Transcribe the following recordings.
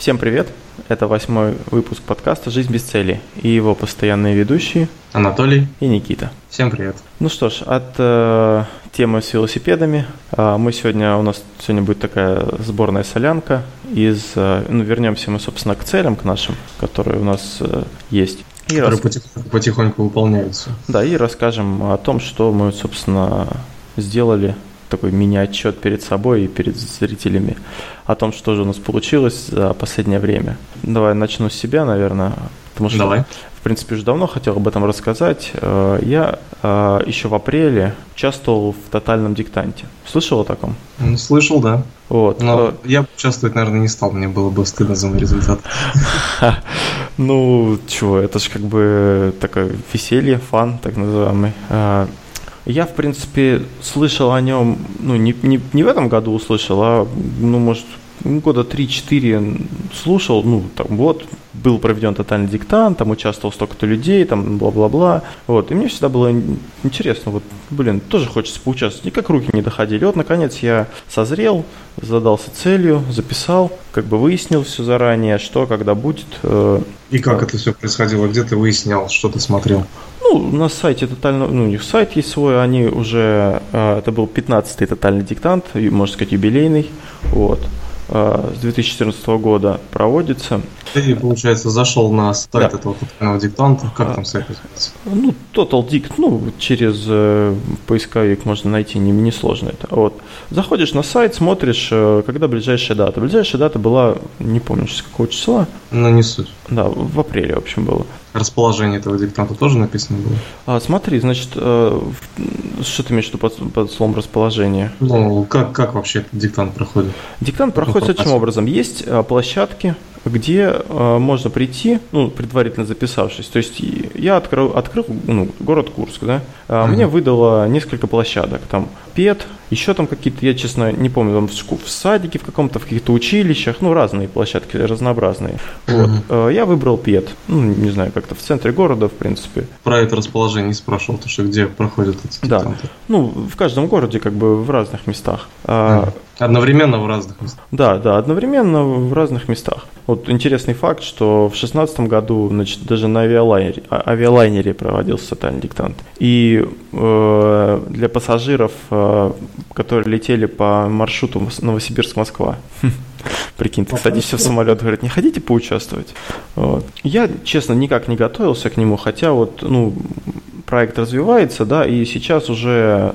Всем привет! Это восьмой выпуск подкаста «Жизнь без цели» и его постоянные ведущие Анатолий и Никита. Всем привет! Ну что ж, от э, темы с велосипедами э, мы сегодня, у нас сегодня будет такая сборная солянка из, э, ну вернемся мы, собственно, к целям, к нашим, которые у нас э, есть. И которые рас... потихоньку, потихоньку выполняются. Да, и расскажем о том, что мы, собственно, сделали такой мини-отчет перед собой и перед зрителями о том, что же у нас получилось за последнее время. Давай начну с себя, наверное, потому что, Давай. в принципе, уже давно хотел об этом рассказать. Э, я э, еще в апреле участвовал в тотальном диктанте. Слышал о таком? Слышал, да. Вот. Но э, я участвовать, наверное, не стал, мне было бы стыдно за мой результат. Ну, чего, это же как бы такое веселье, фан, так называемый. Я, в принципе, слышал о нем, ну, не, не, не в этом году услышал, а, ну, может, года 3-4 слушал, ну, там, вот, был проведен тотальный диктант, там участвовал столько-то людей, там, бла-бла-бла, вот, и мне всегда было интересно, вот, блин, тоже хочется поучаствовать, никак руки не доходили, вот, наконец, я созрел, задался целью, записал, как бы выяснил все заранее, что, когда будет. Э, и как это все происходило, где ты выяснял, что ты смотрел? Ну, на сайте тотально, ну, у них сайт есть свой, они уже, э, это был 15-й тотальный диктант, можно сказать, юбилейный, вот, с 2014 года проводится. Ты, получается, зашел на сайт да. этого тотального диктанта, как а, там сайт называется? Ну, Total Dict, ну, через э, поисковик можно найти, не, не сложно это, вот. Заходишь на сайт, смотришь, э, когда ближайшая дата. Ближайшая дата была, не помню, с какого числа. Ну, не суть. Да, в апреле, в общем, было расположение этого диктанта тоже написано было? А, смотри, значит, э, что ты имеешь в виду под, под словом расположение? Ну, как, как вообще этот диктант проходит? Диктант проходит следующим образом. Есть э, площадки, где э, можно прийти, ну, предварительно записавшись. То есть я открыл, открыл ну, город Курск, да, uh-huh. мне выдало несколько площадок, там ПЕТ, еще там какие-то, я честно не помню, там в, в садике в каком-то, в каких-то училищах, ну, разные площадки, разнообразные. Uh-huh. Вот. Э, я выбрал ПЕТ, ну, не знаю, как-то в центре города, в принципе. Про это расположение спрашивал, то что где проходят эти Да, ну, в каждом городе, как бы в разных местах. Uh-huh. Одновременно в разных местах. Да, да, одновременно в разных местах. Вот интересный факт, что в 2016 году, значит, даже на авиалайнере, а, авиалайнере проводился тотальный диктант. И э, для пассажиров, э, которые летели по маршруту Новосибирск-Москва, Прикинь, ты садишься в самолет, говорит, не хотите поучаствовать? Вот. Я, честно, никак не готовился к нему, хотя вот, ну, проект развивается, да, и сейчас уже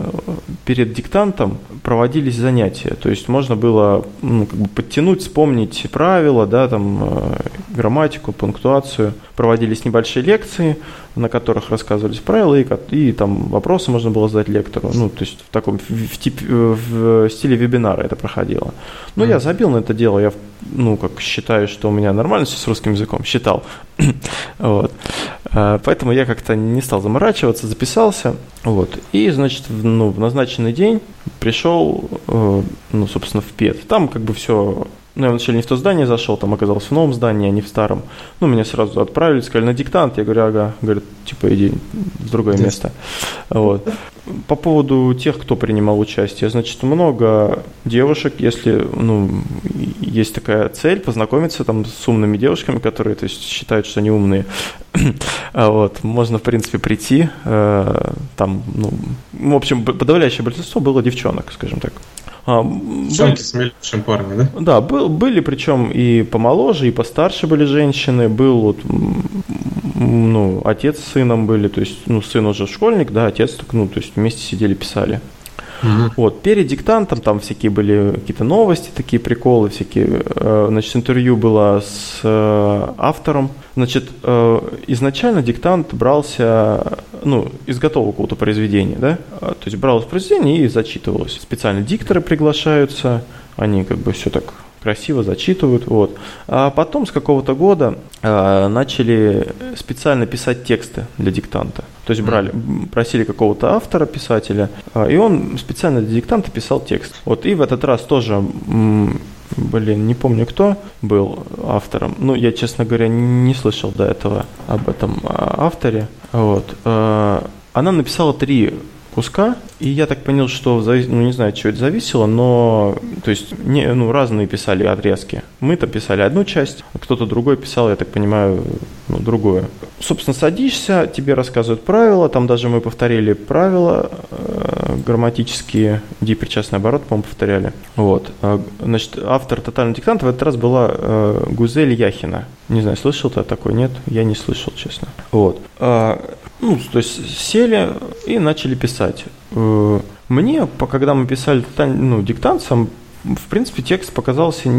перед диктантом проводились занятия, то есть можно было ну, как бы подтянуть, вспомнить правила, да, там, э, грамматику, пунктуацию, проводились небольшие лекции, на которых рассказывались правила, и, и там вопросы можно было задать лектору, ну, то есть в таком, в, тип, в стиле вебинара это проходило. Но mm. я забил на это дело, я, ну, как считаю, что у меня нормально все с русским языком, считал, вот. А, поэтому я как-то не стал заморачиваться, записался. Вот. И, значит, в, ну, в назначенный день пришел, э, ну, собственно, в ПЕТ. Там как бы все ну, я вначале не в то здание зашел, там оказался в новом здании, а не в старом. Ну, меня сразу отправили, сказали на диктант. Я говорю, ага. Говорят, типа, иди в другое место. Вот. По поводу тех, кто принимал участие, значит, много девушек, если, ну, есть такая цель, познакомиться там с умными девушками, которые, то есть, считают, что они умные. А вот, можно, в принципе, прийти, э, там, ну, в общем, подавляющее большинство было девчонок, скажем так. А, Девчонки смелее, чем парни, да? Да, был, были причем и помоложе, и постарше были женщины. Был вот, ну, отец с сыном были, то есть, ну, сын уже школьник, да, отец, так, ну, то есть вместе сидели, писали. Угу. Вот, перед диктантом там всякие были какие-то новости, такие приколы, всякие, э, значит, интервью было с э, автором. Значит, э, изначально диктант брался, ну, из готового какого-то произведения, да, то есть бралось произведение и зачитывалось. Специально дикторы приглашаются, они как бы все так красиво зачитывают. Вот. А потом с какого-то года э, начали специально писать тексты для диктанта. То есть брали, просили какого-то автора, писателя, э, и он специально для диктанта писал текст. Вот. И в этот раз тоже блин, не помню кто был автором. Ну, я, честно говоря, не слышал до этого об этом авторе. Вот. Она написала три куска, и я так понял, что, ну, не знаю, от чего это зависело, но, то есть, не, ну, разные писали отрезки. Мы-то писали одну часть, а кто-то другой писал, я так понимаю, ну, другое. Собственно, садишься, тебе рассказывают правила, там даже мы повторили правила э, грамматические, депричастный оборот, по-моему, повторяли. Вот. А, значит, автор «Тотального диктанта» в этот раз была э, Гузель Яхина. Не знаю, слышал ты такой? Нет? Я не слышал, честно. Вот. А, ну, то есть сели и начали писать. Э, мне, когда мы писали ну, диктант, сам, в принципе, текст показался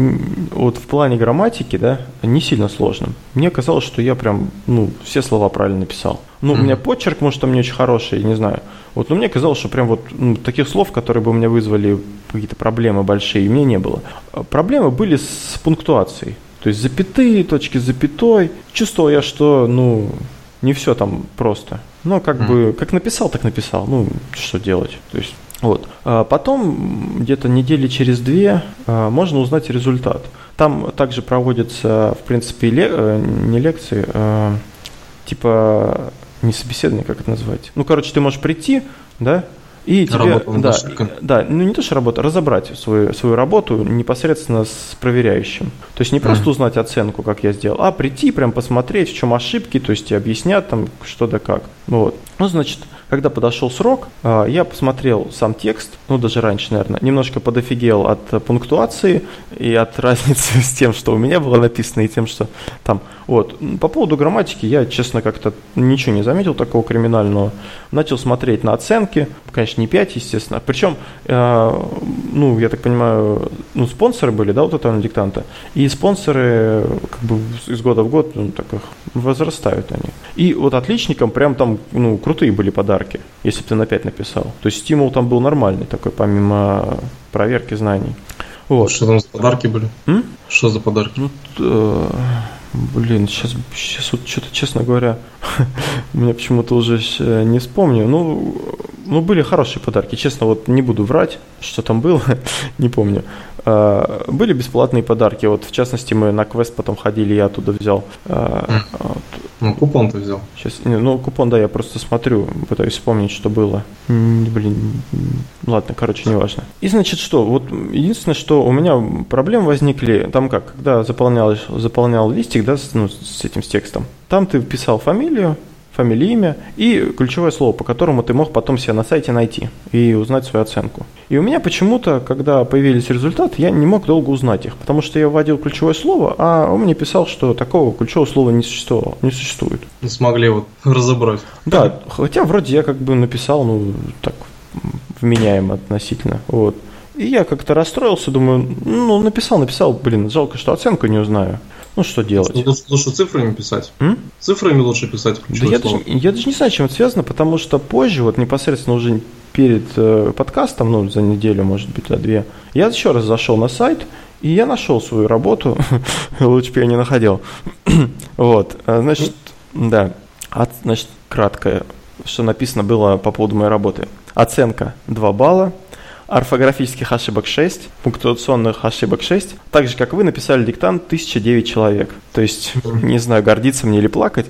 вот в плане грамматики, да, не сильно сложным. Мне казалось, что я прям, ну, все слова правильно написал. Ну, mm-hmm. у меня почерк, может, там не очень хороший, не знаю. Вот, но мне казалось, что прям вот ну, таких слов, которые бы у меня вызвали какие-то проблемы большие, у меня не было. А проблемы были с пунктуацией. То есть запятые, точки запятой. Чувствовал я, что, ну, не все там просто. Но как mm. бы, как написал, так написал. Ну, что делать? То есть, вот. А потом, где-то недели через две, а, можно узнать результат. Там также проводятся, в принципе, ле- э, не лекции, а, типа не собеседование, как это назвать. Ну, короче, ты можешь прийти, да, и тебе, да, да, ну не то, что работа, разобрать свою, свою работу непосредственно с проверяющим. То есть не просто mm. узнать оценку, как я сделал, а прийти, прям посмотреть, в чем ошибки, то есть и объяснят там что да как. Вот. Ну, значит, когда подошел срок, а, я посмотрел сам текст, ну даже раньше, наверное, немножко подофигел от пунктуации и от разницы с тем, что у меня было написано, и тем, что там. Вот. По поводу грамматики я, честно, как-то ничего не заметил такого криминального. Начал смотреть на оценки, конечно, не 5, естественно. Причем, э, ну, я так понимаю, ну, спонсоры были, да, вот этого диктанта, и спонсоры как бы из года в год, ну, так их возрастают они. И вот отличникам прям там, ну, крутые были подарки если бы ты на 5 написал. То есть стимул там был нормальный такой, помимо проверки знаний. Вот. Что там за подарки были? М? Что за подарки? Ну, э, блин, сейчас, сейчас вот что-то, честно говоря, меня почему-то уже не вспомню. Ну, ну, были хорошие подарки. Честно, вот не буду врать, что там было, не помню. А, были бесплатные подарки. Вот, в частности, мы на квест потом ходили, я оттуда взял. Вот. Ну, купон ты взял. Сейчас, ну, купон, да, я просто смотрю, пытаюсь вспомнить, что было. Блин, ладно, короче, неважно. И, значит, что? Вот единственное, что у меня проблемы возникли, там как, когда заполнял, заполнял листик, да, с, ну, с этим с текстом, там ты вписал фамилию, фамилия, имя и ключевое слово, по которому ты мог потом себя на сайте найти и узнать свою оценку. И у меня почему-то, когда появились результаты, я не мог долго узнать их, потому что я вводил ключевое слово, а он мне писал, что такого ключевого слова не существовало, не существует. Не смогли вот разобрать. Да, хотя вроде я как бы написал, ну, так, вменяемо относительно, вот. И я как-то расстроился, думаю, ну, написал, написал, блин, жалко, что оценку не узнаю. Ну, что делать? Лучше, лучше цифрами писать. М? Цифрами лучше писать. Да я даже, я даже не знаю, чем это связано, потому что позже, вот непосредственно уже перед э, подкастом, ну, за неделю, может быть, а две, я еще раз зашел на сайт, и я нашел свою работу. лучше бы я не находил. вот, а, значит, да, От, значит, краткое, что написано было по поводу моей работы. Оценка 2 балла, орфографических ошибок 6, пунктуационных ошибок 6. Так же, как вы написали диктант 1009 человек. То есть, не знаю, гордиться мне или плакать.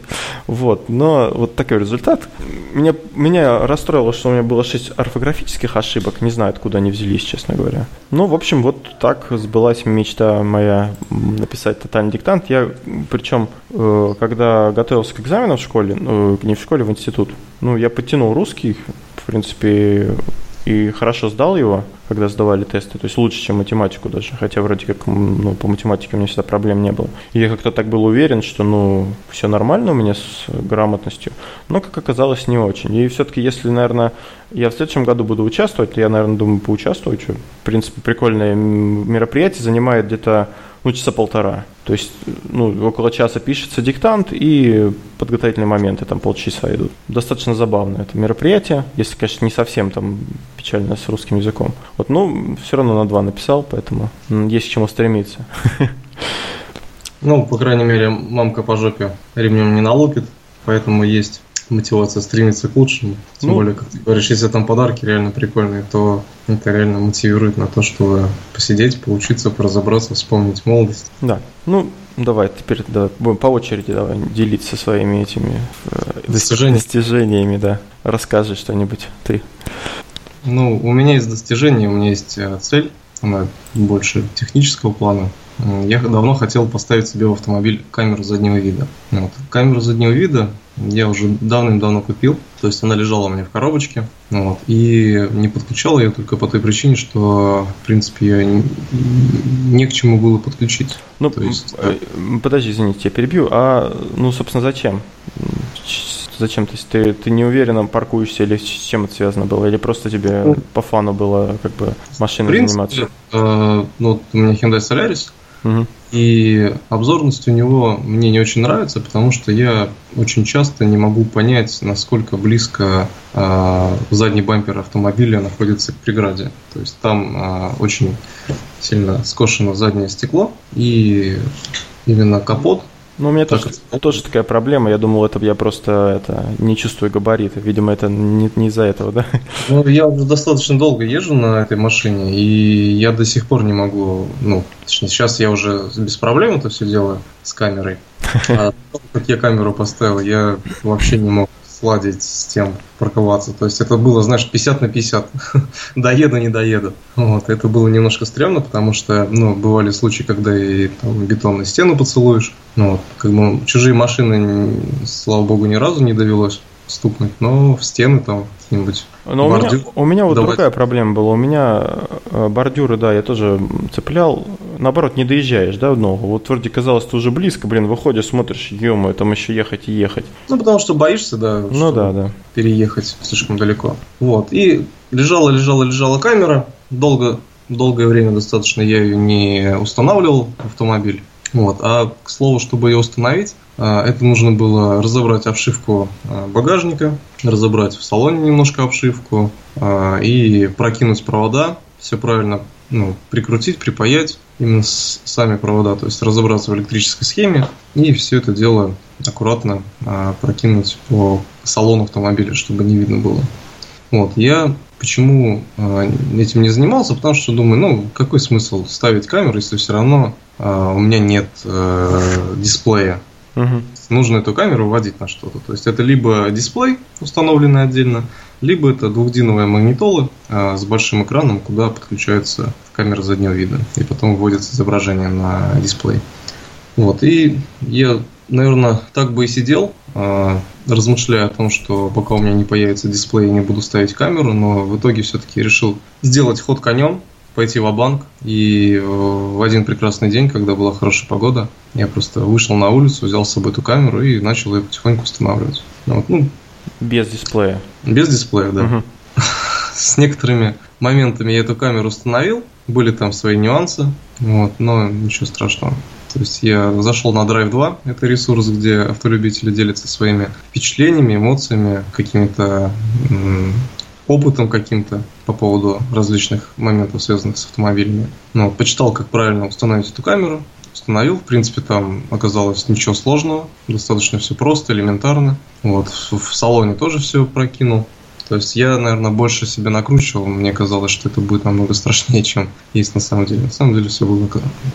Вот, но вот такой результат. Меня, меня расстроило, что у меня было 6 орфографических ошибок. Не знаю, откуда они взялись, честно говоря. Ну, в общем, вот так сбылась мечта моя написать тотальный диктант. Я, причем, э, когда готовился к экзаменам в школе, ну, не в школе, в институт, ну, я подтянул русский, в принципе, и хорошо сдал его, когда сдавали тесты, то есть лучше, чем математику даже, хотя вроде как ну, по математике у меня всегда проблем не было. И я как-то так был уверен, что ну все нормально у меня с грамотностью, но как оказалось не очень. И все-таки если, наверное, я в следующем году буду участвовать, то я, наверное, думаю поучаствую. Что, в принципе, прикольное мероприятие, занимает где-то ну, часа полтора. То есть, ну, около часа пишется диктант, и подготовительные моменты там полчаса идут. Достаточно забавно это мероприятие, если, конечно, не совсем там печально с русским языком. Вот, ну, все равно на два написал, поэтому есть к чему стремиться. Ну, по крайней мере, мамка по жопе ремнем не налупит, поэтому есть мотивация стремится к лучшему. Тем Ну. более, как ты говоришь, если там подарки реально прикольные, то это реально мотивирует на то, чтобы посидеть, поучиться, поразобраться, вспомнить молодость. Да. Ну, давай, теперь давай, будем по очереди давай делиться своими этими э, Достижениями. достижениями, да. Расскажи что-нибудь ты. Ну, у меня есть достижение, у меня есть э, цель, она больше технического плана. Я давно хотел поставить себе в автомобиль камеру заднего вида. Вот. Камеру заднего вида я уже давным-давно купил, то есть она лежала у меня в коробочке, вот, и не подключал ее только по той причине, что, в принципе, ее не, не к чему было подключить. Ну, То есть, э, м, подожди, извините, я перебью. А, ну, собственно, зачем? Зачем? То есть ты, ты не уверенно паркуешься или с чем это связано было? Или просто тебе Ну, по фану было как бы машиной заниматься? э, ну, вот у меня Hyundai Solaris, И обзорность у него мне не очень нравится, потому что я очень часто не могу понять, насколько близко э, задний бампер автомобиля находится к преграде. То есть там э, очень сильно скошено заднее стекло, и именно капот Ну, у меня Так, тоже, тоже такая проблема. Я думал, это я просто это, не чувствую габариты. Видимо, это не, не из-за этого, да? Ну, я уже достаточно долго езжу на этой машине, и я до сих пор не могу, ну, точнее, сейчас я уже без проблем это все делаю с камерой. А как я камеру поставил, я вообще не мог сладить с тем парковаться. То есть это было, знаешь, 50 на 50. доеду, не доеду. Вот. Это было немножко стрёмно, потому что, ну, бывали случаи, когда и там, бетонную стену поцелуешь. Ну, вот, как бы чужие машины, слава богу, ни разу не довелось стукнуть, но в стены там где-нибудь Но у меня, у меня вот Давай. другая проблема была. У меня э, бордюры, да, я тоже цеплял. Наоборот, не доезжаешь, да, в ногу. Вот вроде казалось, ты уже близко, блин, выходишь, смотришь, ё там еще ехать и ехать. Ну, потому что боишься, да, Ну да, да. переехать слишком далеко. Вот. И лежала, лежала, лежала камера. Долго, долгое время достаточно я ее не устанавливал в автомобиль. Вот. А к слову, чтобы ее установить, а, это нужно было разобрать обшивку а, багажника, разобрать в салоне немножко обшивку а, и прокинуть провода, все правильно ну, прикрутить, припаять именно сами провода, то есть разобраться в электрической схеме и все это дело аккуратно прокинуть по салону автомобиля, чтобы не видно было. Вот, я почему этим не занимался, потому что думаю, ну, какой смысл ставить камеру, если все равно у меня нет э, дисплея. Мгм. Нужно эту камеру вводить на что-то. То есть это либо дисплей, установленный отдельно, либо это двухдиновая магнитола а, с большим экраном, куда подключается камера заднего вида. И потом вводится изображение на дисплей. Вот, и я, наверное, так бы и сидел, а, размышляя о том, что пока у меня не появится дисплей, я не буду ставить камеру, но в итоге все-таки решил сделать ход конем, пойти в банк и э, в один прекрасный день, когда была хорошая погода, я просто вышел на улицу, взял с собой эту камеру и начал ее потихоньку устанавливать. Вот, ну, Без дисплея. без дисплея, да. Мгм. С некоторыми моментами я эту камеру установил, были там свои нюансы, вот, но ничего страшного. То есть я зашел на Drive 2, это ресурс, где автолюбители делятся своими впечатлениями, эмоциями, какими-то опытом каким-то по поводу различных моментов, связанных с автомобилями. Ну, почитал, как правильно установить эту камеру, установил. В принципе, там оказалось ничего сложного, достаточно все просто, элементарно. Вот, в, салоне тоже все прокинул. То есть я, наверное, больше себя накручивал. Мне казалось, что это будет намного страшнее, чем есть на самом деле. На самом деле все было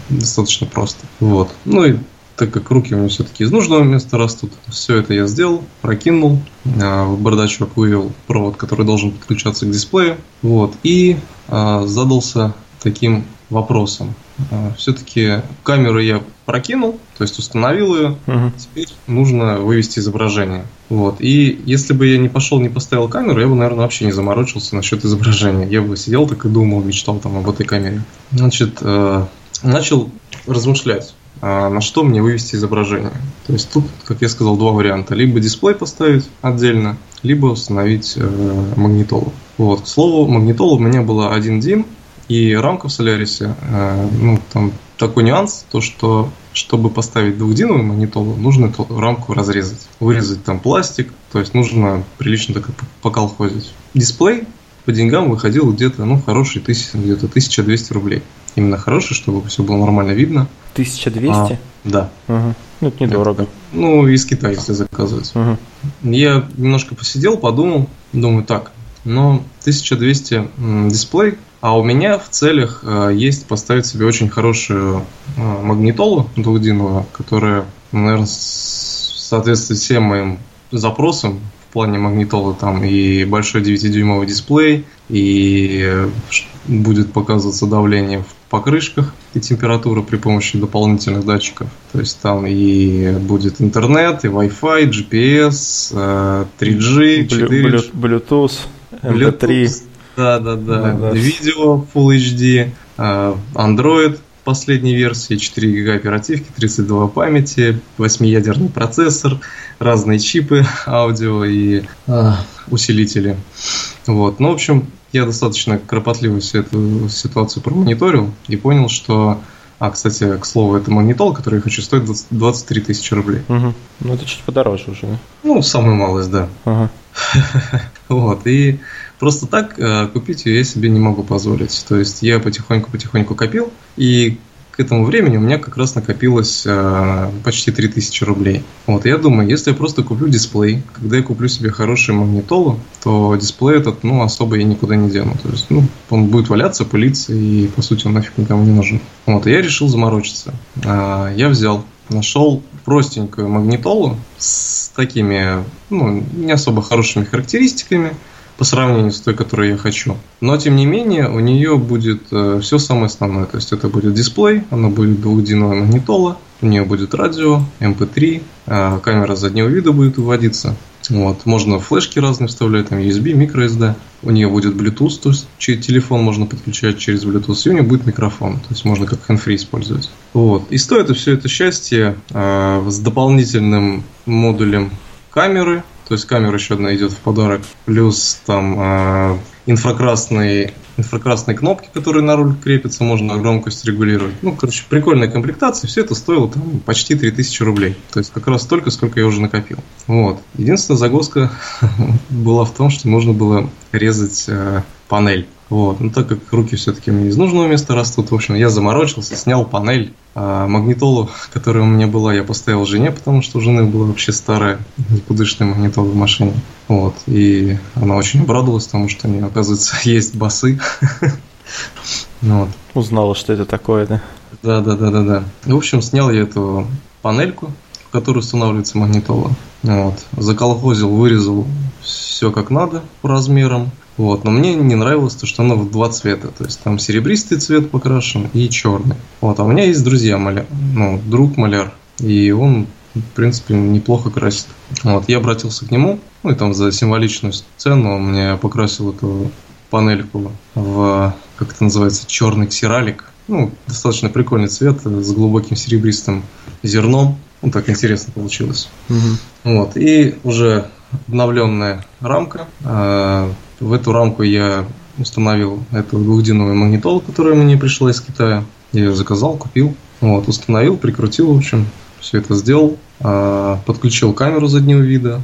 достаточно просто. Вот. Ну и так как руки у меня все-таки из нужного места растут, все это я сделал, прокинул, а, в бардачок вывел провод, который должен подключаться к дисплею, вот, и а, задался таким вопросом. Все-таки камеру я прокинул, то есть установил ее, Мгм. Теперь нужно вывести изображение. Вот. И если бы я не пошел, не поставил камеру, я бы, наверное, вообще не заморочился насчет изображения. Я бы сидел так и думал, мечтал там об этой камере. Значит, э, начал размышлять, а на что мне вывести изображение. То есть тут, как я сказал, два варианта. Либо дисплей поставить отдельно, либо установить э, магнитолу. Вот. К слову, магнитола у меня была 1 дин, и рамка в Солярисе, э, ну, там такой нюанс, то что чтобы поставить двухдиновую магнитолу, нужно эту рамку разрезать. Вырезать там пластик, то есть нужно прилично так поколхозить. Дисплей по деньгам выходил где-то, ну, хороший, тысяч, где-то 1200 рублей. Именно хороший, чтобы все было нормально видно. 1200? А, да. Ага. Ну, это недорого. Это, ну, из Китая, если заказывать. Угу. Я немножко посидел, подумал, думаю, так, но 1200 дисплей, а у меня в целях э, есть поставить себе очень хорошую э, магнитолу двухдиновую, которая, наверное, соответствует всем моим запросам в плане магнитолы. Там и большой 9-дюймовый дисплей, и будет показываться давление в покрышках и температура при помощи дополнительных датчиков. То есть там и будет интернет, и Wi-Fi, GPS, 3G, 4G. Bluetooth, MP3. Да, да, да. Видео Full HD, э, Android последней версии, 4 гига оперативки, 32 памяти, 8-ядерный процессор, разные чипы аудио и э, усилители. Вот. Ну, в общем, я достаточно кропотливо всю эту ситуацию промониторил и понял, что... А, кстати, к слову, это магнитол, который я хочу, стоит 23 тысячи рублей. Угу. Ну, это чуть подороже уже, да? Ну, самый малость, да. Ага. Вот, и просто так э, купить ее я себе не могу позволить. То есть я потихоньку-потихоньку копил, и к этому времени у меня как раз накопилось э, почти 3000 рублей. Вот, я думаю, если я просто куплю дисплей, когда я куплю себе хороший магнитолу, то дисплей этот, ну, особо я никуда не дену. То есть, ну, он будет валяться, пылиться, и, по сути, он нафиг никому не нужен. Вот, и я решил заморочиться. Э, я взял, нашел простенькую магнитолу с такими, ну, не особо хорошими характеристиками, по сравнению с той, которую я хочу. Но, тем не менее, у нее будет э, все самое основное. То есть, это будет дисплей, она будет двухдиновая магнитола, у нее будет радио, MP3, э, камера заднего вида будет выводиться. Вот. Можно флешки разные вставлять, там USB, microSD. У нее будет Bluetooth, то есть телефон можно подключать через Bluetooth, и у нее будет микрофон, то есть можно как hands использовать. Вот. И стоит все это счастье э, с дополнительным модулем камеры, то есть камера еще одна идет в подарок. Плюс там э, инфракрасные, инфракрасные кнопки, которые на руль крепятся, можно громкость регулировать. Ну, короче, прикольная комплектация. Все это стоило там почти 3000 рублей. То есть как раз столько, сколько я уже накопил. Вот. Единственная загвоздка была в том, что нужно было резать э, панель. Вот. Но так как руки все-таки мне из нужного места растут, в общем, я заморочился, снял панель, а магнитолу, которая у меня была, я поставил жене, потому что у жены была вообще старая никудышная магнитола в машине. Вот. И она очень обрадовалась, потому что у нее, оказывается, есть басы. Вот. Узнала, что это такое, да? Да, да, да, да, да. В общем, снял я эту панельку, в которую устанавливается магнитола. Вот. Заколхозил, вырезал все как надо по размерам. Вот. Но мне не нравилось то, что оно в два цвета. То есть там серебристый цвет покрашен и черный. Вот. А у меня есть друзья маляр, ну, друг маляр. И он, в принципе, неплохо красит. Вот. Я обратился к нему, ну и там за символичную цену он мне покрасил эту панельку в, как это называется, черный ксералик. Ну, достаточно прикольный цвет с глубоким серебристым зерном. Ну, так интересно получилось. Угу. Вот. И уже обновленная рамка. А, в эту рамку я установил эту двухдиновую магнитолу, которая мне пришла из Китая. Я ее заказал, купил. Вот, установил, прикрутил, в общем, все это сделал. А, подключил камеру заднего вида.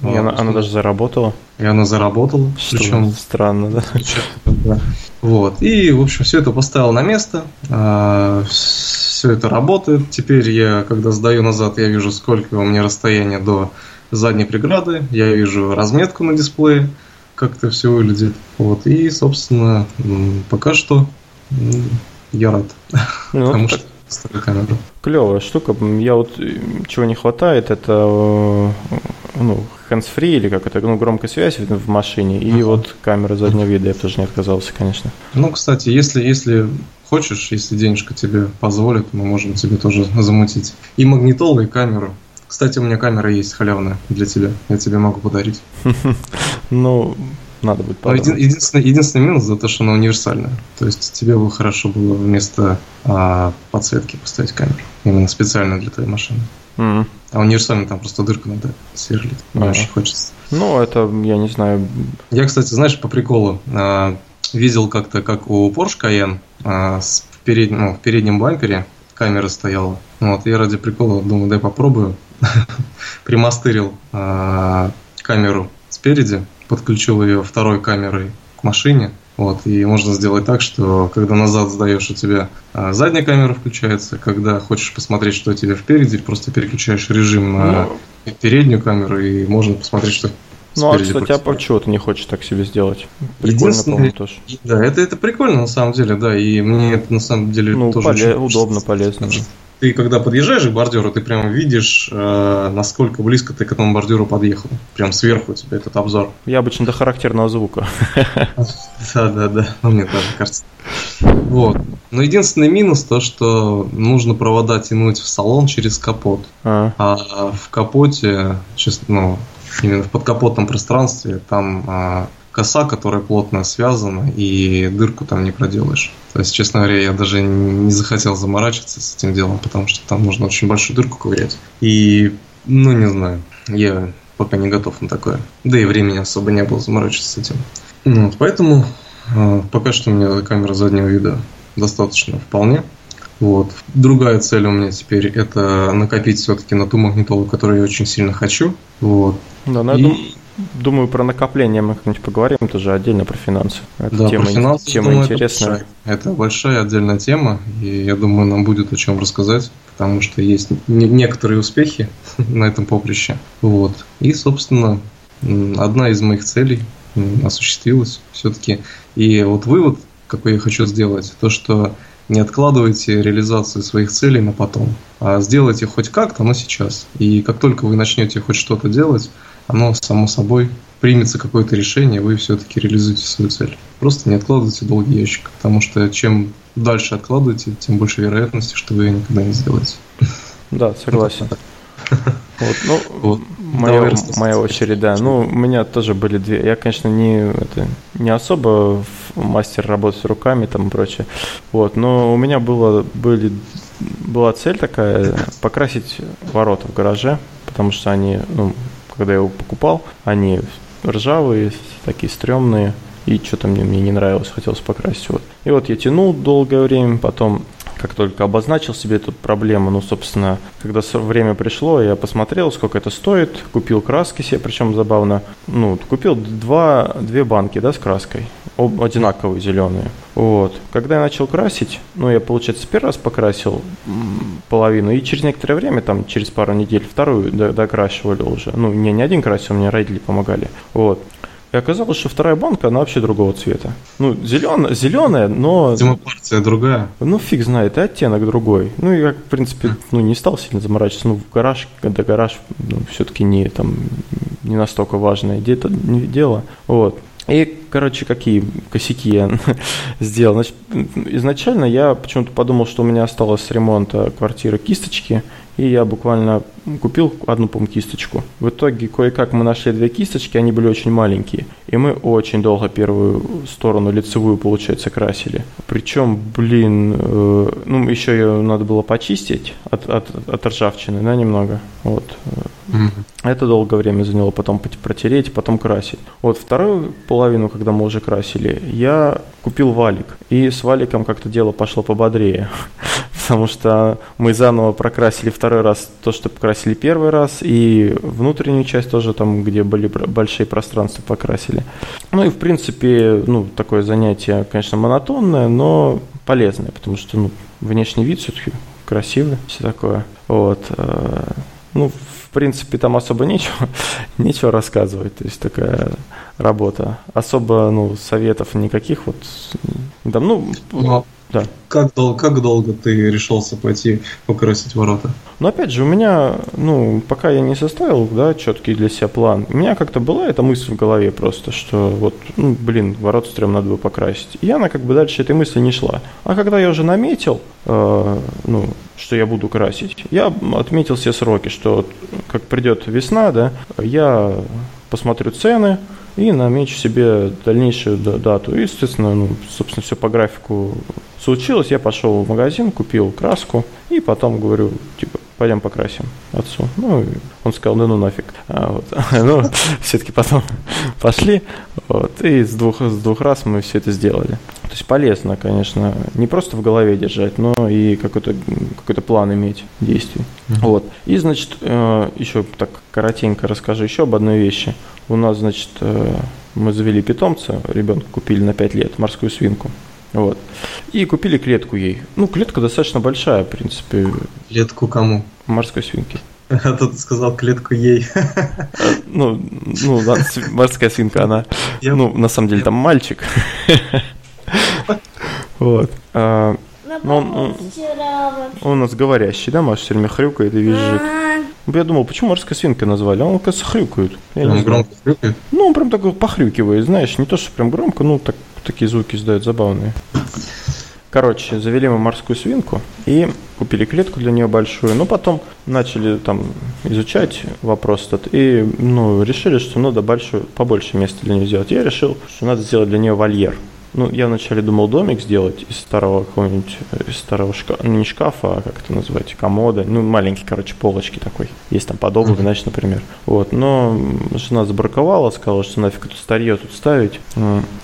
И вот, она, она даже заработала. И она заработала. Что причем странно, да? да. Вот. И, в общем, все это поставил на место. А, все это работает. Теперь я, когда сдаю назад, я вижу, сколько у меня расстояние до задней преграды. Я вижу разметку на дисплее как это все выглядит. Вот. И, собственно, пока что я рад. Ну, потому что камеру. Клевая штука. Я вот э, чего не хватает, это э, ну, hands-free или как это, ну, громкая связь в машине и uh-huh. вот камера заднего вида. Я тоже не отказался, конечно. Ну, кстати, если, если хочешь, если денежка тебе позволит, мы можем тебе тоже замутить и магнитолу, и камеру. Кстати, у меня камера есть халявная для тебя. Я тебе могу подарить. Ну, надо будет подумать. Единственный, единственный минус за то, что она универсальная. То есть тебе бы хорошо было вместо а, подсветки поставить камеру. Именно специально для твоей машины. Mm-hmm. А универсально там просто дырку надо сверлить. Мне очень хочется. Ну, это, я не знаю. Я, кстати, знаешь, по приколу а, видел как-то, как у Porsche Cayenne а, с перед, ну, в переднем бампере камера стояла. Вот, я ради прикола думаю, дай попробую. Примастырил а, камеру спереди, подключил ее второй камерой к машине Вот, и можно сделать так, что когда назад сдаешь, у тебя а, задняя камера включается, когда хочешь посмотреть, что у тебя впереди, просто переключаешь режим на ну, переднюю камеру, и можно посмотреть, что ну, а, кстати, а почему ты не хочешь так себе сделать? Прикольно, по-моему, тоже. Да, это, это прикольно, на самом деле, да, и мне это, на самом деле, ну, тоже поле- очень удобно, полезно. Да ты когда подъезжаешь к бордюру, ты прямо видишь, э, насколько близко ты к этому бордюру подъехал. Прям сверху у тебя этот обзор. Я обычно до характерного звука. Да, да, да. Ну, мне тоже кажется. Вот. Но единственный минус то, что нужно провода тянуть в салон через капот. А, а в капоте, честно, ну, именно в подкапотном пространстве, там а, коса, которая плотно связана, и дырку там не проделаешь. То есть, честно говоря, я даже не захотел заморачиваться с этим делом, потому что там нужно очень большую дырку ковырять. И, ну, не знаю, я пока не готов на такое. Да и времени особо не было заморачиваться с этим. Ну, вот, поэтому э, пока что у меня камера заднего вида достаточно вполне. Вот. Другая цель у меня теперь это накопить все-таки на ту магнитолу, которую я очень сильно хочу. Вот. Да, на и... Думаю, про накопление мы как-нибудь поговорим тоже отдельно про финансы. Это да, тема, про финансы, тема думаю, интересная. Это большая, это большая отдельная тема, и я думаю, нам будет о чем рассказать, потому что есть некоторые успехи на этом поприще. Вот. И, собственно, одна из моих целей осуществилась все-таки. И вот вывод, какой я хочу сделать, то, что не откладывайте реализацию своих целей на потом, а сделайте хоть как-то, но сейчас. И как только вы начнете хоть что-то делать, оно само собой примется какое-то решение, вы все-таки реализуете свою цель. Просто не откладывайте долгий ящик, потому что чем дальше откладываете, тем больше вероятности, что вы ее никогда не сделаете. Да, согласен. Вот, ну, вот. Моя, моя очередь, да. Ну, у меня тоже были две. Я, конечно, не, это, не особо мастер работы с руками там и прочее. Вот, но у меня было, были, была цель такая покрасить ворота в гараже, потому что они, ну, когда я его покупал, они ржавые, такие стрёмные, и что-то мне, мне не нравилось, хотелось покрасить. Вот. И вот я тянул долгое время, потом как только обозначил себе эту проблему, ну, собственно, когда время пришло, я посмотрел, сколько это стоит, купил краски себе, причем забавно, ну, купил два, две банки, да, с краской, одинаковые зеленые. Вот. Когда я начал красить, ну, я, получается, первый раз покрасил половину, и через некоторое время, там, через пару недель, вторую докрашивали уже. Ну, не, не один красил, мне родители помогали. Вот. И оказалось, что вторая банка, она вообще другого цвета. Ну, зеленая, зеленая, но... Видимо, партия другая. Ну, фиг знает, и оттенок другой. Ну, я, в принципе, ну, не стал сильно заморачиваться. Ну, в гараж, когда гараж, ну, все-таки не, там, не настолько важное дело. Вот. И, короче, какие косяки я сделал. Значит, изначально я почему-то подумал, что у меня осталось с ремонта квартиры кисточки, и я буквально купил одну, по кисточку. В итоге кое-как мы нашли две кисточки, они были очень маленькие. И мы очень долго первую сторону лицевую, получается, красили. Причем, блин, э, ну, еще ее надо было почистить от, от, от ржавчины, да, немного. Вот. Mm-hmm. Это долгое время заняло, потом протереть, потом красить. Вот вторую половину, когда мы уже красили, я купил валик. И с валиком как-то дело пошло пободрее. Потому что мы заново прокрасили второй раз то, что покрасили первый раз, и внутреннюю часть тоже там, где были большие пространства, покрасили. Ну и в принципе, ну, такое занятие, конечно, монотонное, но полезное, потому что ну, внешний вид все-таки красивый, все такое. Вот. Э, ну, в принципе, там особо нечего, нечего рассказывать. То есть такая работа. Особо, ну, советов никаких вот. Там, ну, Но да. Как, дол- как долго ты решился пойти покрасить ворота? Ну, опять же, у меня, ну, пока я не составил, да, четкий для себя план, у меня как-то была эта мысль в голове просто, что вот, ну, блин, ворота стрём надо бы покрасить. И она как бы дальше этой мысли не шла. А когда я уже наметил, э, ну, что я буду красить, я отметил все сроки, что как придет весна, да, я посмотрю цены, и намечу себе дальнейшую дату. И, естественно, ну, собственно, все по графику случилось. Я пошел в магазин, купил краску, и потом говорю, типа, пойдем покрасим отцу. Ну, он сказал, да ну нафиг. А, вот. ну, все-таки потом пошли, вот, и с двух, с двух раз мы все это сделали. То есть полезно, конечно, не просто в голове держать, но и какой-то какой план иметь действий. Uh-huh. Вот. И, значит, э, еще так коротенько расскажу еще об одной вещи. У нас, значит, э, мы завели питомца, ребенка купили на 5 лет, морскую свинку. Вот. И купили клетку ей. Ну, клетка достаточно большая, в принципе. Клетку кому? Морской свинки. А тут сказал клетку ей. Ну, ну, морская свинка, она, ну, на самом деле, там мальчик. Вот. А, ну, он, он, он у нас говорящий, да, Маша все время хрюкает и визжит. Я думал, почему морская свинка назвали? А он, кажется, хрюкает. Я он громко хрюкает? Ну, он прям такой похрюкивает, знаешь, не то, что прям громко, ну, так, такие звуки издает забавные. Короче, завели мы морскую свинку и купили клетку для нее большую, но потом начали там изучать вопрос этот и ну, решили, что надо большую, побольше места для нее сделать. Я решил, что надо сделать для нее вольер. Ну, я вначале думал домик сделать из старого какого-нибудь, из старого шкафа, ну, не шкафа, а как это называть, комода, ну, маленький, короче, полочки такой. Есть там под обувь, значит, например. Вот, но жена забраковала, сказала, что нафиг это старье тут ставить.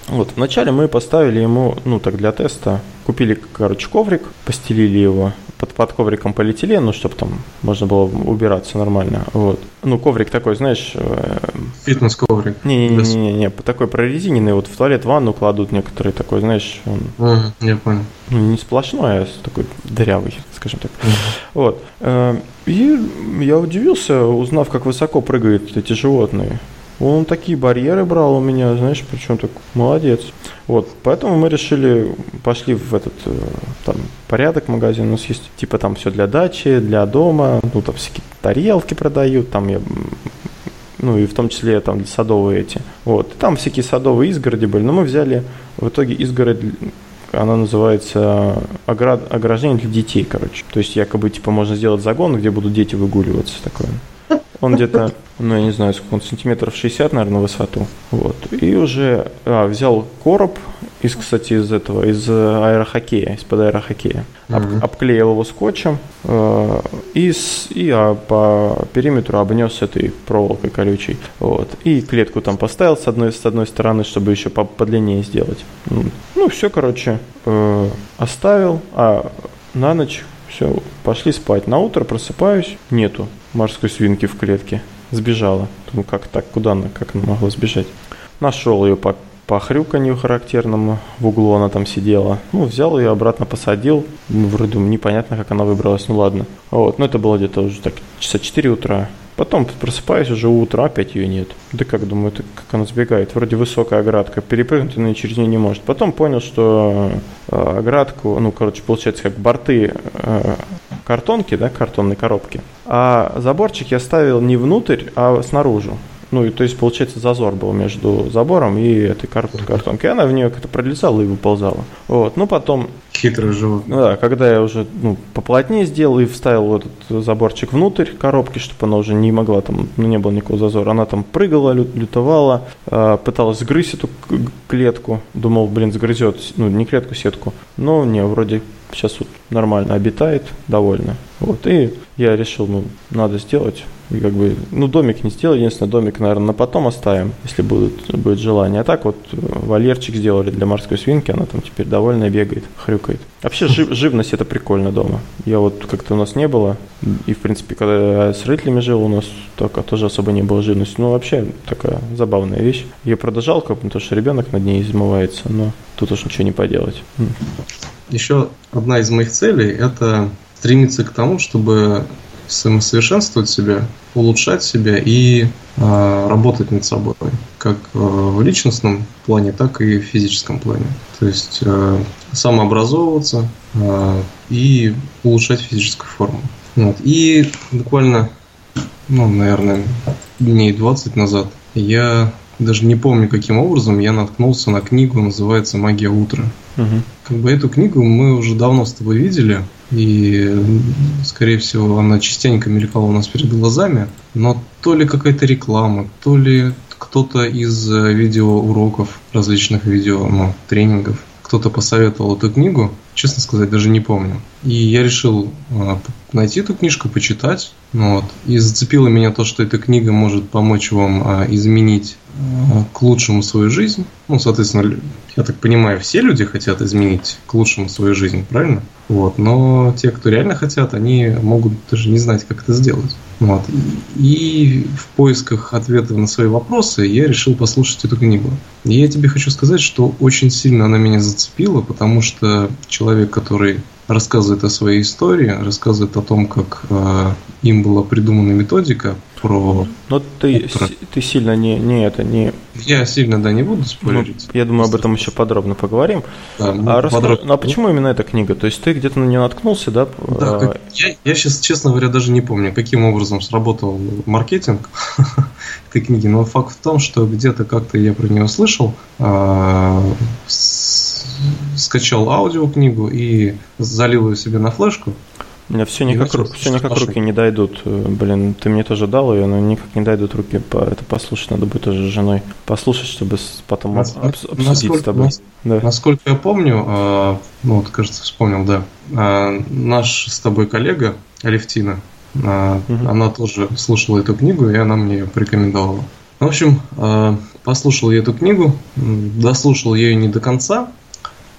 Вот, вначале мы поставили ему, ну, так для теста, купили, короче, коврик, постелили его, под, под ковриком полиэтилен, ну, чтобы там можно было убираться нормально. Вот. Ну, коврик такой, знаешь... Э, Фитнес-коврик. Не-не-не, такой прорезиненный, вот в туалет ванну кладут некоторые, такой, знаешь, он... Ага, я понял. Ну, не сплошной, а такой дырявый, скажем так. Угу. Вот. Э, и я удивился, узнав, как высоко прыгают эти животные. Он такие барьеры брал у меня, знаешь, причем так молодец. Вот, поэтому мы решили, пошли в этот э, там порядок магазин, у нас есть типа там все для дачи, для дома, ну там всякие тарелки продают, там я ну и в том числе там садовые эти. Вот, там всякие садовые изгороди были, но мы взяли в итоге изгородь она называется оград, ограждение для детей, короче. То есть якобы типа можно сделать загон, где будут дети выгуливаться такое. Он где-то, ну, я не знаю, сколько он, сантиметров 60, наверное, в высоту. Вот. И уже а, взял короб, из, кстати, из этого, из аэрохоккея, из-под аэрохоккея. Об, mm-hmm. Обклеил его скотчем э, и, с, и а, по периметру обнес этой проволокой колючей. Вот. И клетку там поставил с одной, с одной стороны, чтобы еще по, подлиннее сделать. Ну, все, короче, э, оставил, а на ночь все, пошли спать. На утро просыпаюсь, нету морской свинки в клетке. Сбежала. Думаю, как так, куда она, как она могла сбежать? Нашел ее по, по хрюканью характерному, в углу она там сидела. Ну, взял ее обратно, посадил. Вроде непонятно, как она выбралась, ну ладно. Вот, ну это было где-то уже так, часа 4 утра. Потом просыпаюсь уже утро, опять ее нет. Да как, думаю, это, как она сбегает. Вроде высокая оградка, перепрыгнуть она через нее не может. Потом понял, что э, оградку, ну, короче, получается, как борты э, картонки, да, картонной коробки. А заборчик я ставил не внутрь, а снаружи. Ну, и то есть, получается, зазор был между забором и этой кар- картонкой. Она в нее как-то пролезала и выползала. Вот. Ну, потом... Хитрый животное. Да, когда я уже ну, поплотнее сделал и вставил вот этот заборчик внутрь коробки, чтобы она уже не могла там, ну, не было никакого зазора. Она там прыгала, лютовала, э, пыталась сгрызть эту клетку. Думал, блин, сгрызет, ну, не клетку, сетку. Но не, вроде сейчас вот нормально обитает, довольно. Вот, и я решил, ну, надо сделать. И как бы, ну, домик не сделал, единственное, домик, наверное, на потом оставим, если будут, будет желание. А так вот вольерчик сделали для морской свинки, она там теперь довольно бегает, хрюкает. Вообще жив, живность это прикольно дома. Я вот как-то у нас не было, и в принципе, когда я с родителями жил, у нас только тоже особо не было живности. Ну, вообще такая забавная вещь. Я продолжал, как потому что ребенок над ней измывается, но тут уж ничего не поделать. Еще одна из моих целей – это стремиться к тому, чтобы самосовершенствовать себя, улучшать себя и э, работать над собой, как э, в личностном плане, так и в физическом плане. То есть э, самообразовываться э, и улучшать физическую форму. Вот. И буквально, ну, наверное, дней 20 назад я даже не помню, каким образом я наткнулся на книгу, называется «Магия утра». Угу. Как бы эту книгу мы уже давно с тобой видели, и, скорее всего, она частенько мелькала у нас перед глазами, но то ли какая-то реклама, то ли кто-то из видеоуроков, различных видео, ну, тренингов, кто-то посоветовал эту книгу, честно сказать, даже не помню. И я решил а, найти эту книжку, почитать. Ну вот. И зацепило меня то, что эта книга может помочь вам а, изменить а, к лучшему свою жизнь. Ну, соответственно, я так понимаю, все люди хотят изменить к лучшему свою жизнь, правильно? Вот. Но те, кто реально хотят, они могут даже не знать, как это сделать. Вот. И в поисках ответов на свои вопросы я решил послушать эту книгу. И я тебе хочу сказать, что очень сильно она меня зацепила, потому что человек, который рассказывает о своей истории, рассказывает о том, как э, им была придумана методика про... Но ты, про... ты сильно не, не это, не... Я сильно, да, не буду спойлерить. Ну, я думаю, об этом еще подробно поговорим. Да, а, расскажи, подробно. ну, а почему именно эта книга? То есть ты где-то на нее наткнулся, да? Да, а... как... я, я сейчас, честно говоря, даже не помню, каким образом сработал маркетинг этой книги, но факт в том, что где-то как-то я про нее слышал, а, скачал аудиокнигу и залил ее себе на флешку. У меня все никак, ру, все никак руки не дойдут. Блин, ты мне тоже дал ее, но никак не дойдут руки по это послушать. Надо будет тоже с женой послушать, чтобы потом Нас, обсудить насколько, с тобой. Нас, да. Насколько я помню, э, ну вот, кажется, вспомнил, да, э, наш с тобой коллега Алевтина, э, угу. она тоже слушала эту книгу, и она мне ее порекомендовала. В общем, э, послушал я эту книгу, дослушал я ее не до конца,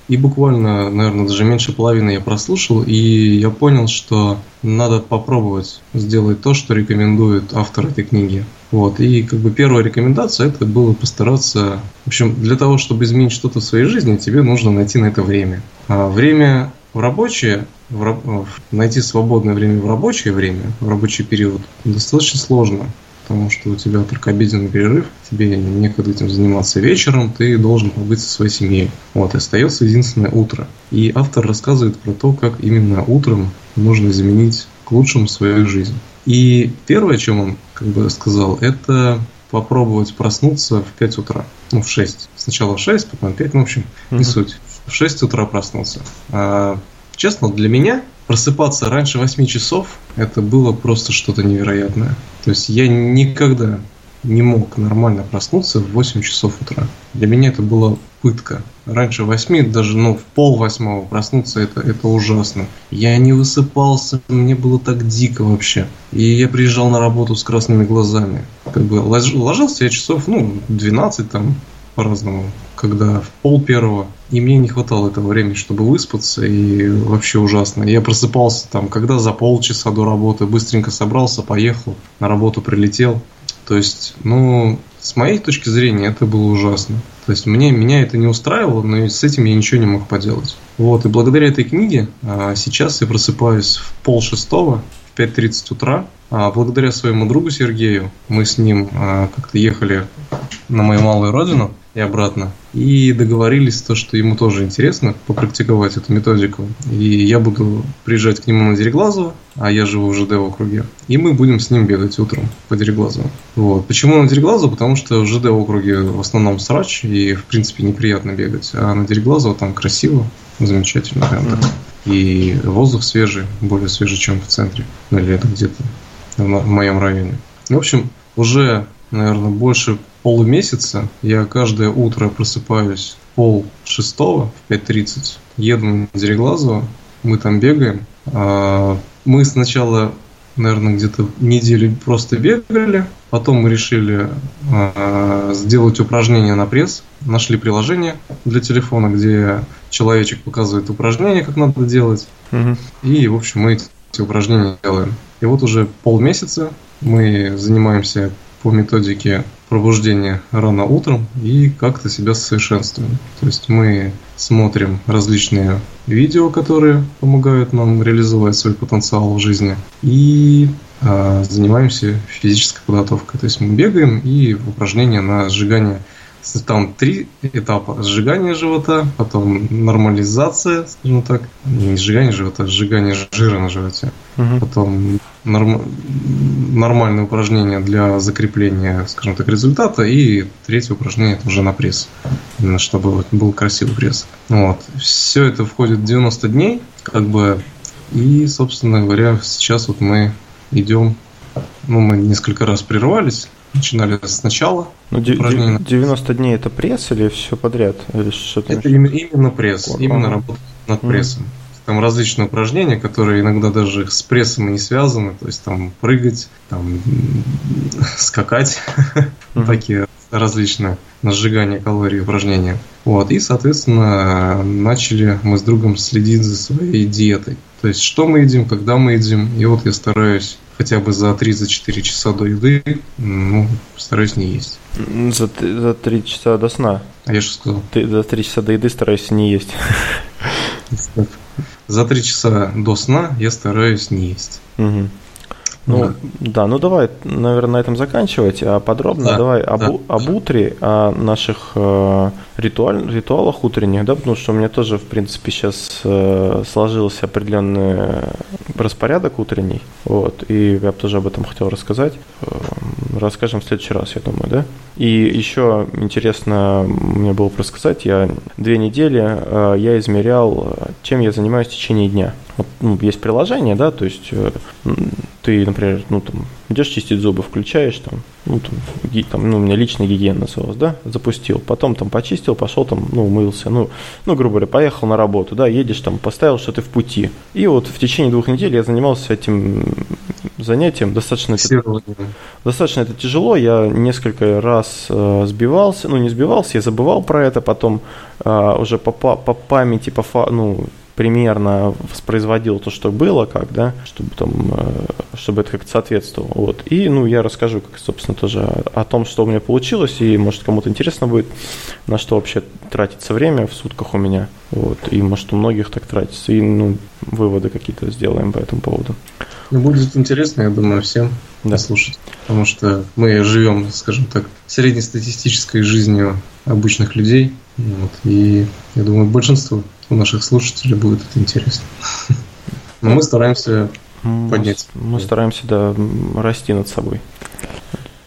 и буквально, наверное, даже меньше половины я прослушал, и я понял, что надо попробовать сделать то, что рекомендует автор этой книги. Вот. И как бы первая рекомендация это было постараться... В общем, для того, чтобы изменить что-то в своей жизни, тебе нужно найти на это время. А время в рабочее, в, найти свободное время в рабочее время, в рабочий период, достаточно сложно потому что у тебя только обеденный перерыв, тебе некогда этим заниматься вечером, ты должен побыть со своей семьей. Вот, и остается единственное утро. И автор рассказывает про то, как именно утром можно изменить к лучшему свою жизнь. И первое, о чем он как бы сказал, это попробовать проснуться в 5 утра. Ну, в 6. Сначала в 6, потом в 5, ну, в общем, не mm-hmm. суть. В 6 утра проснулся. А, честно, для меня просыпаться раньше 8 часов, это было просто что-то невероятное. То есть я никогда не мог нормально проснуться в 8 часов утра. Для меня это была пытка. Раньше 8, даже ну, в пол восьмого проснуться, это, это ужасно. Я не высыпался, мне было так дико вообще. И я приезжал на работу с красными глазами. Как бы ложился я часов, ну, 12 там, по-разному, когда в пол первого. И мне не хватало этого времени, чтобы выспаться, и вообще ужасно. Я просыпался там, когда за полчаса до работы, быстренько собрался, поехал, на работу прилетел. То есть, ну, с моей точки зрения, это было ужасно. То есть, мне, меня это не устраивало, но с этим я ничего не мог поделать. Вот, и благодаря этой книге а, сейчас я просыпаюсь в пол шестого, в 5.30 утра, благодаря своему другу Сергею мы с ним а, как-то ехали на мою малую родину и обратно. И договорились то, что ему тоже интересно попрактиковать эту методику. И я буду приезжать к нему на Дереглазово, а я живу в ЖД в округе. И мы будем с ним бегать утром по Дереглазово. Вот. Почему на Дереглазово? Потому что в ЖД округе в основном срач, и в принципе неприятно бегать. А на Дереглазово там красиво, замечательно прям так. И воздух свежий, более свежий, чем в центре. Ну или это где-то в моем районе. В общем, уже, наверное, больше полумесяца я каждое утро просыпаюсь пол шестого в 5.30, еду на Дереглазово, мы там бегаем. А, мы сначала, наверное, где-то неделю просто бегали, потом мы решили а, сделать упражнение на пресс, нашли приложение для телефона, где человечек показывает упражнение, как надо делать, угу. и, в общем, мы эти упражнения делаем. И вот уже полмесяца мы занимаемся по методике пробуждения рано утром и как-то себя совершенствуем. То есть мы смотрим различные видео, которые помогают нам реализовать свой потенциал в жизни, и э, занимаемся физической подготовкой. То есть мы бегаем и упражнения на сжигание там три этапа. Сжигание живота, потом нормализация, скажем так. Не сжигание живота, а сжигание жира на животе. Угу. Потом норм... нормальное упражнение для закрепления, скажем так, результата. И третье упражнение это уже на пресс. Именно чтобы был красивый пресс. Вот. Все это входит в 90 дней, как бы. И, собственно говоря, сейчас вот мы идем ну, мы несколько раз прервались начинали сначала. Ну, де- упражнения. 90 дней это пресс или все подряд? Или что-то Это именно, именно пресс, Ага. именно работа над прессом. Там различные упражнения, которые иногда даже с прессом и не связаны, то есть там прыгать, там скакать, Мгм. такие различные на сжигание калорий упражнения. Вот, и, соответственно, начали мы с другом следить за своей диетой. То есть, что мы едим, когда мы едим. И вот я стараюсь хотя бы за 3-4 часа до еды, ну, стараюсь не есть. За, за 3 часа до сна. А я что сказал? Ты за 3 часа до еды стараюсь не есть. За 3 часа до сна я стараюсь не есть. Мгм. Ну, да, ну давай, наверное, на этом заканчивать, а подробно Да, давай об, да. об утре, о наших э, ритуаль- ритуалах утренних, да, потому что у меня тоже, в принципе, сейчас сложился определенный распорядок утренний, вот, и я бы тоже об этом хотел рассказать. Э, Расскажем в следующий раз, я думаю, да? И еще интересно мне было бы рассказать, я две недели э, я измерял, э, чем я занимаюсь в течение дня. Вот, ну, есть приложение, да, то есть э, ты, например, ну там идешь чистить зубы, включаешь там, ну там, ги- там, ну у меня личная гигиена называлась, да, запустил, потом там почистил, пошел там, ну умылся, ну, ну грубо говоря, поехал на работу, да, едешь там, поставил, что ты в пути. И вот в течение двух недель я занимался этим занятием достаточно Фиксирование. Достаточно это тяжело, я несколько раз э, сбивался, ну не сбивался, я забывал про это, потом э, уже по, па- по памяти, по ну, примерно воспроизводил то, что было, как, да, чтобы там, э, чтобы это как-то соответствовало. Вот. И, ну, я расскажу, как, собственно, тоже о, том, что у меня получилось, и, может, кому-то интересно будет, на что вообще тратится время в сутках у меня. Вот. И, может, у многих так тратится. И, ну, выводы какие-то сделаем по этому поводу. Ну, будет интересно, я думаю, всем Да. послушать. Потому что мы живем, скажем так, среднестатистической жизнью обычных людей. Вот, и я думаю, большинству наших слушателей будет это интересно. Но мы стараемся Поднять. Мы стараемся, да, расти над собой.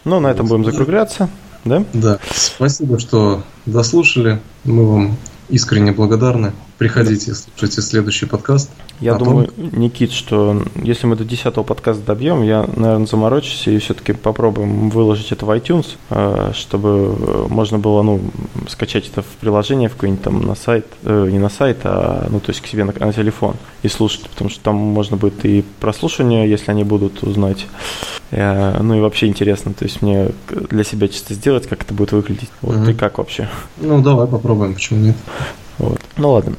Ну, на этом будем закругляться, да? Да, спасибо, что дослушали. Мы вам искренне благодарны. Приходите, слушайте следующий подкаст. Я А думаю, Никит, что если мы до 10 подкаста добьем, я, наверное, заморочусь и все-таки попробуем выложить это в iTunes, э, чтобы э, можно было, ну, скачать это в приложение в какой-нибудь там на сайт, э, не на сайт, а, ну, то есть к себе на, на телефон и слушать, потому что там можно будет и прослушивание, если они будут узнать, Э, ну и вообще интересно, то есть мне для себя чисто сделать, как это будет выглядеть. Вот Мгм. ты как вообще? Ну, давай попробуем, почему нет. Вот. Ну ладно.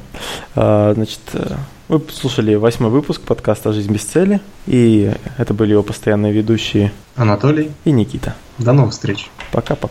А, значит, э, вы слушали восьмой выпуск подкаста «Жизнь без цели». И это были его постоянные ведущие Анатолий, и Никита. до новых встреч. Пока-пока.